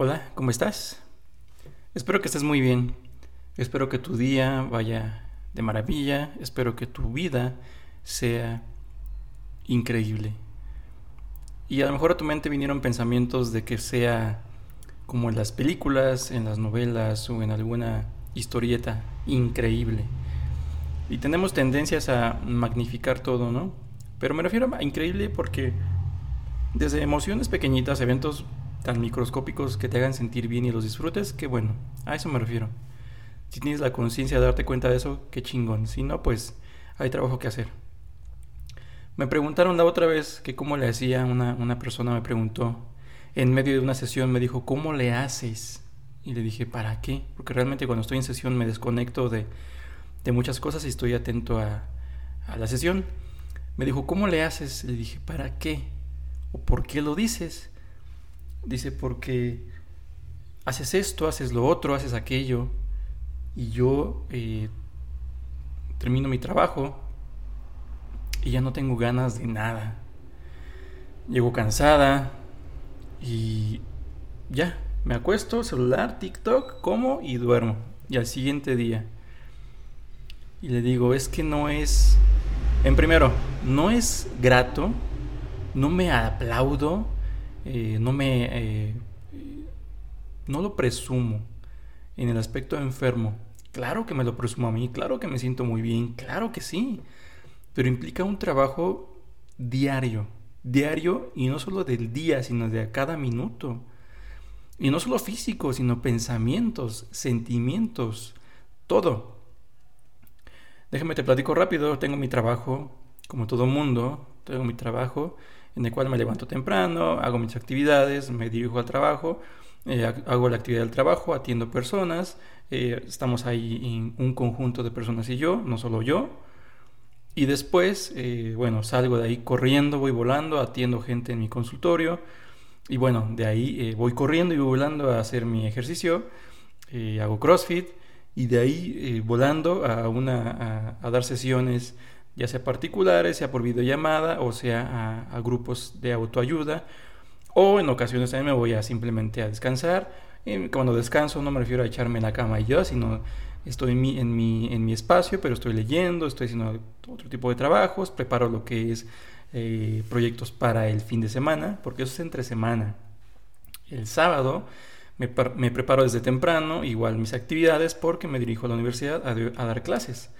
Hola, ¿cómo estás? Espero que estés muy bien. Espero que tu día vaya de maravilla. Espero que tu vida sea increíble. Y a lo mejor a tu mente vinieron pensamientos de que sea como en las películas, en las novelas o en alguna historieta increíble. Y tenemos tendencias a magnificar todo, ¿no? Pero me refiero a increíble porque desde emociones pequeñitas, eventos tan microscópicos que te hagan sentir bien y los disfrutes, que bueno, a eso me refiero. Si tienes la conciencia de darte cuenta de eso, qué chingón. Si no, pues hay trabajo que hacer. Me preguntaron la otra vez que cómo le hacía, una, una persona me preguntó, en medio de una sesión me dijo, ¿cómo le haces? Y le dije, ¿para qué? Porque realmente cuando estoy en sesión me desconecto de, de muchas cosas y estoy atento a, a la sesión. Me dijo, ¿cómo le haces? Le dije, ¿para qué? ¿O por qué lo dices? Dice, porque haces esto, haces lo otro, haces aquello, y yo eh, termino mi trabajo y ya no tengo ganas de nada. Llego cansada y ya, me acuesto, celular, TikTok, como y duermo. Y al siguiente día. Y le digo, es que no es, en primero, no es grato, no me aplaudo, eh, no me... Eh, no lo presumo en el aspecto enfermo. Claro que me lo presumo a mí, claro que me siento muy bien, claro que sí. Pero implica un trabajo diario, diario y no solo del día, sino de a cada minuto. Y no solo físico, sino pensamientos, sentimientos, todo. Déjame te platico rápido, tengo mi trabajo, como todo mundo, tengo mi trabajo en el cual me levanto temprano, hago mis actividades, me dirijo al trabajo, eh, hago la actividad del trabajo, atiendo personas, eh, estamos ahí en un conjunto de personas y yo, no solo yo. Y después, eh, bueno, salgo de ahí corriendo, voy volando, atiendo gente en mi consultorio. Y bueno, de ahí voy corriendo y voy volando a hacer mi ejercicio, hago CrossFit y de ahí volando a, una, a dar sesiones ya sea particulares, sea por videollamada o sea a, grupos de autoayuda. O en ocasiones también me voy a simplemente a descansar. Y cuando descanso no me refiero a echarme en la cama y yo, sino estoy en mi, en mi, en mi espacio, pero estoy leyendo, estoy haciendo otro tipo de trabajos, preparo lo que es eh, proyectos para el fin de semana, porque eso es entre semana. El sábado me, me, preparo desde temprano, igual mis actividades, porque me dirijo a la universidad a dar clases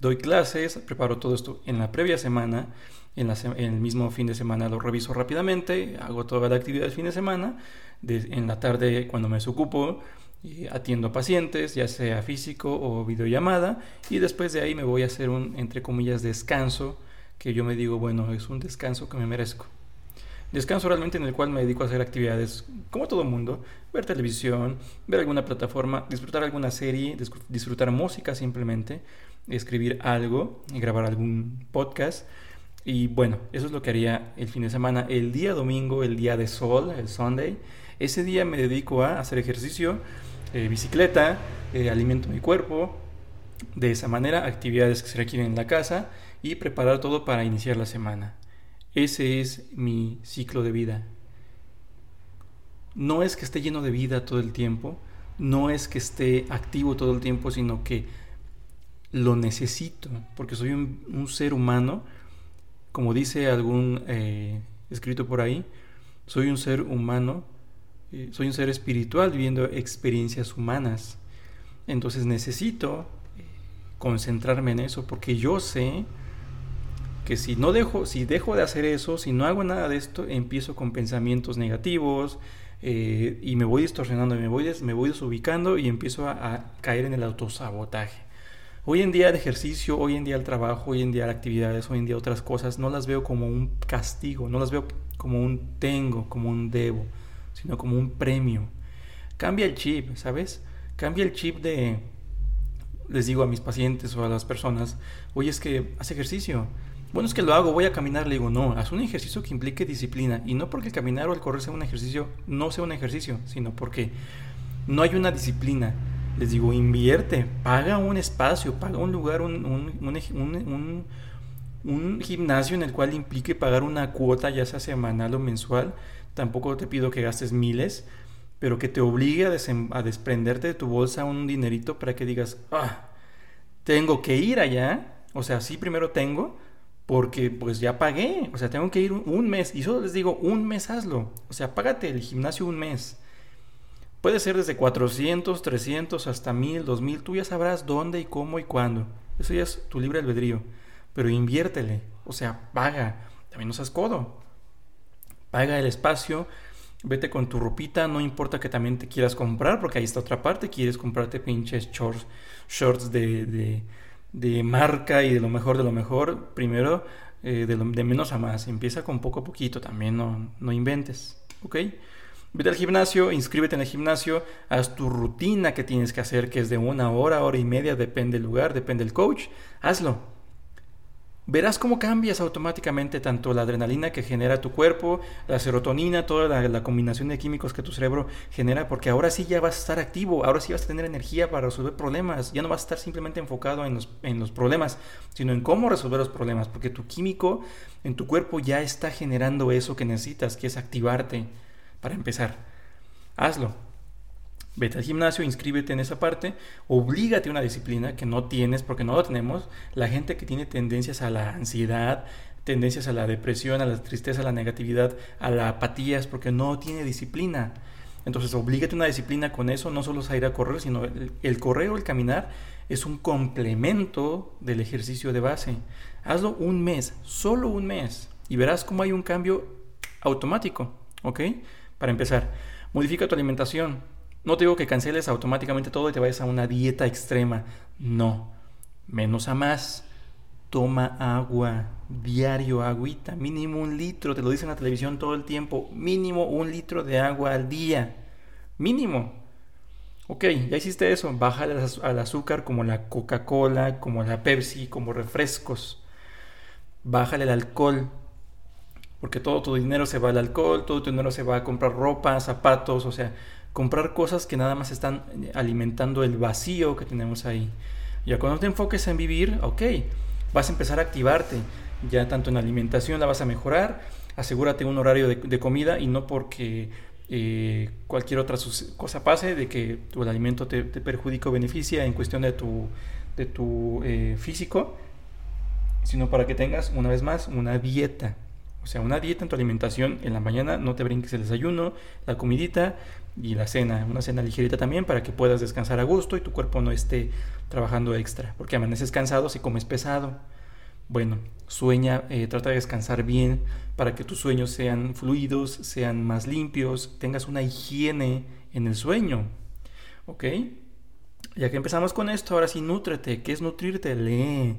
doy clases, preparo todo esto en la previa semana, en, el mismo fin de semana lo reviso rápidamente, hago toda la actividad del fin de semana, en la tarde cuando me desocupo, eh, atiendo pacientes, ya sea físico o videollamada, y después de ahí me voy a hacer un, entre comillas, descanso, que yo me digo, bueno, es un descanso que me merezco. Descanso realmente en el cual me dedico a hacer actividades como todo mundo, ver televisión, ver alguna plataforma, disfrutar alguna serie, disfrutar música simplemente, escribir algo, grabar algún podcast. Y bueno, eso es lo que haría el fin de semana. El día domingo, el día de sol, el Sunday, ese día me dedico a hacer ejercicio, eh, bicicleta, eh, alimento mi cuerpo. De esa manera, actividades que se requieren en la casa y preparar todo para iniciar la semana. Ese es mi ciclo de vida. No es que esté lleno de vida todo el tiempo, no es que esté activo todo el tiempo, sino que lo necesito, porque soy un, ser humano, como dice algún eh, escrito por ahí, soy un ser humano, eh, soy un ser espiritual viviendo experiencias humanas. Entonces necesito eh, concentrarme en eso, porque yo sé que si no dejo, si dejo de hacer eso, si no hago nada de esto, empiezo con pensamientos negativos y me voy distorsionando, me voy, me voy desubicando y empiezo a, caer en el autosabotaje. Hoy en día el ejercicio, hoy en día el trabajo, hoy en día las actividades, hoy en día otras cosas, no las veo como un castigo, no las veo como un tengo, como un debo, sino como un premio. Cambia el chip, ¿sabes? Cambia el chip de, les digo a mis pacientes o a las personas, oye, es que haz ejercicio, bueno, es que lo hago, voy a caminar, le digo, no, haz un ejercicio que implique disciplina. Y no porque el caminar o el correr sea un ejercicio, no sea un ejercicio, sino porque no hay una disciplina. Les digo, invierte, paga un espacio, paga un lugar, un, un, un, gimnasio en el cual implique pagar una cuota, ya sea semanal o mensual. Tampoco te pido que gastes miles, pero que te obligue a, desprenderte de tu bolsa un dinerito para que digas, ah, tengo que ir allá, o sea, sí primero tengo, porque pues ya pagué, o sea, tengo que ir un, mes, y solo les digo, un mes hazlo, o sea, págate el gimnasio un mes. Puede ser desde 400, 300 hasta 1000, 2000, tú ya sabrás dónde y cómo y cuándo. Eso ya es tu libre albedrío, pero inviértele, o sea, paga, también no seas codo. Paga el espacio, vete con tu ropita, no importa que también te quieras comprar, porque ahí está otra parte, quieres comprarte pinches shorts, shorts de de marca y de lo mejor de lo mejor, primero eh, de, de, menos a más. Empieza con poco a poquito, también no, no inventes, ¿ok? Vete al gimnasio, inscríbete en el gimnasio, haz tu rutina que tienes que hacer, que es de una hora, hora y media, depende del lugar, depende del coach, hazlo. Verás cómo cambias automáticamente tanto la adrenalina que genera tu cuerpo, la serotonina, toda la, combinación de químicos que tu cerebro genera, porque ahora sí ya vas a estar activo, ahora sí vas a tener energía para resolver problemas, ya no vas a estar simplemente enfocado en los, en los problemas, sino en cómo resolver los problemas, porque tu químico en tu cuerpo ya está generando eso que necesitas, que es activarte para empezar. Hazlo. Vete al gimnasio, inscríbete en esa parte, oblígate a una disciplina que no tienes porque no lo tenemos. La gente que tiene tendencias a la ansiedad, tendencias a la depresión, a la tristeza, a la negatividad, a la apatía, es porque no tiene disciplina. Entonces, oblígate a una disciplina con eso, no solo salir a correr, sino el, el correr o el caminar es un complemento del ejercicio de base. Hazlo un mes, solo un mes, y verás cómo hay un cambio automático, ¿ok? Para empezar, modifica tu alimentación no te digo que canceles automáticamente todo y te vayas a una dieta extrema. No. Menos a más. Toma agua. Diario, agüita. Mínimo un litro. Te lo dicen en la televisión todo el tiempo. Mínimo un litro de agua al día. Mínimo. Ok, ya hiciste eso. Bájale al azúcar como la Coca-Cola, como la Pepsi, como refrescos. Bájale el alcohol. Porque todo tu dinero se va al alcohol, todo tu dinero se va a comprar ropa, zapatos, o sea, comprar cosas que nada más están eh, alimentando el vacío que tenemos ahí. Ya cuando te enfoques en vivir, ok, vas a empezar a activarte. Ya tanto en alimentación la vas a mejorar, asegúrate un horario de, comida y no porque eh, cualquier otra cosa pase, de que tu alimento te, perjudica o beneficia en cuestión de tu, de tu eh, físico, sino para que tengas una vez más una dieta. Sea, una dieta en tu alimentación en la mañana, no te brinques el desayuno, la comidita, y la cena, una cena ligerita también para que puedas descansar a gusto y tu cuerpo no esté trabajando extra, porque amaneces cansado si comes pesado. Bueno, sueña, eh, trata de descansar bien para que tus sueños sean fluidos, sean más limpios, tengas una higiene en el sueño. ¿Ok? Ya que empezamos con esto, ahora sí, nútrete. ¿Qué es nutrirte? Lee.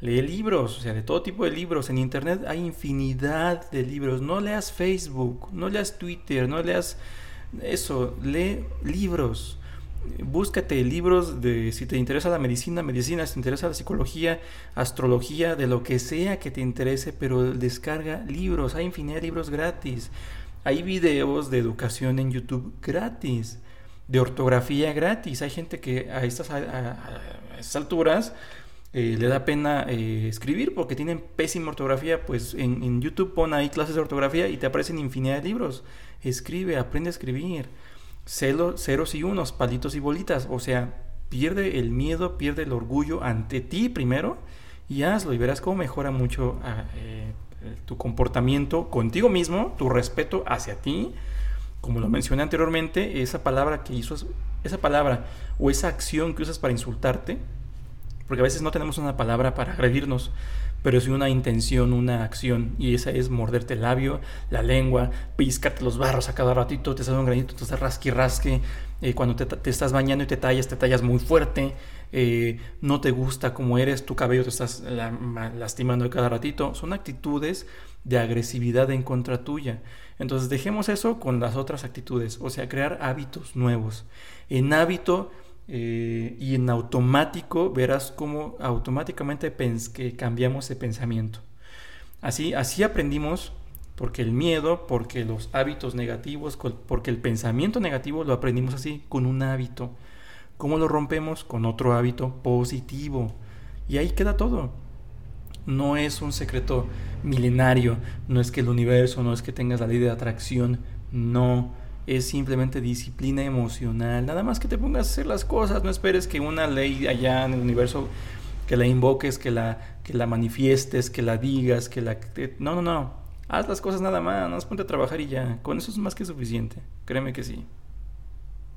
Lee libros, o sea, de todo tipo de libros. En Internet hay infinidad de libros. No leas Facebook, no leas Twitter, no leas eso, lee libros. Búscate libros de si te interesa la medicina, medicina, si te interesa la psicología, astrología, de lo que sea que te interese, pero descarga libros. Hay infinidad de libros gratis. Hay videos de educación en YouTube gratis, de ortografía gratis. Hay gente que a estas, alturas eh, le da pena eh, escribir porque tienen pésima ortografía. Pues en, en YouTube pon ahí clases de ortografía y te aparecen infinidad de libros escribe, aprende a escribir. ceros y unos, palitos y bolitas. O sea, pierde el miedo, pierde el orgullo ante ti primero y hazlo y verás cómo mejora mucho ah, eh, tu comportamiento contigo mismo, tu respeto hacia ti. Como lo mencioné anteriormente, esa palabra que hizo, esa palabra o esa acción que usas para insultarte, porque a veces no tenemos una palabra para agredirnos, pero es una intención, una acción, y esa es morderte el labio, la lengua, piscarte los barros a cada ratito, te sale un granito, te estás rasque eh, cuando te, estás bañando y te tallas, te tallas muy fuerte, eh, no te gusta como eres, tu cabello te estás lastimando cada ratito, son actitudes de agresividad en contra tuya. Entonces dejemos eso con las otras actitudes, o sea, crear hábitos nuevos. En hábito eh, y en automático verás cómo automáticamente que cambiamos de pensamiento. Así, así aprendimos, porque el miedo, porque los hábitos negativos, porque el pensamiento negativo lo aprendimos así, con un hábito. ¿Cómo lo rompemos? Con otro hábito positivo. Y ahí queda todo. No es un secreto milenario, no es que el universo, no es que tengas la ley de atracción, no es simplemente disciplina emocional. Nada más que te pongas a hacer las cosas. No esperes que una ley allá en el universo que la invoques, que la, que la manifiestes, que la digas, que la... No, no, no. Haz las cosas nada más. No ponte a trabajar y ya. Con eso es más que suficiente. Créeme que sí.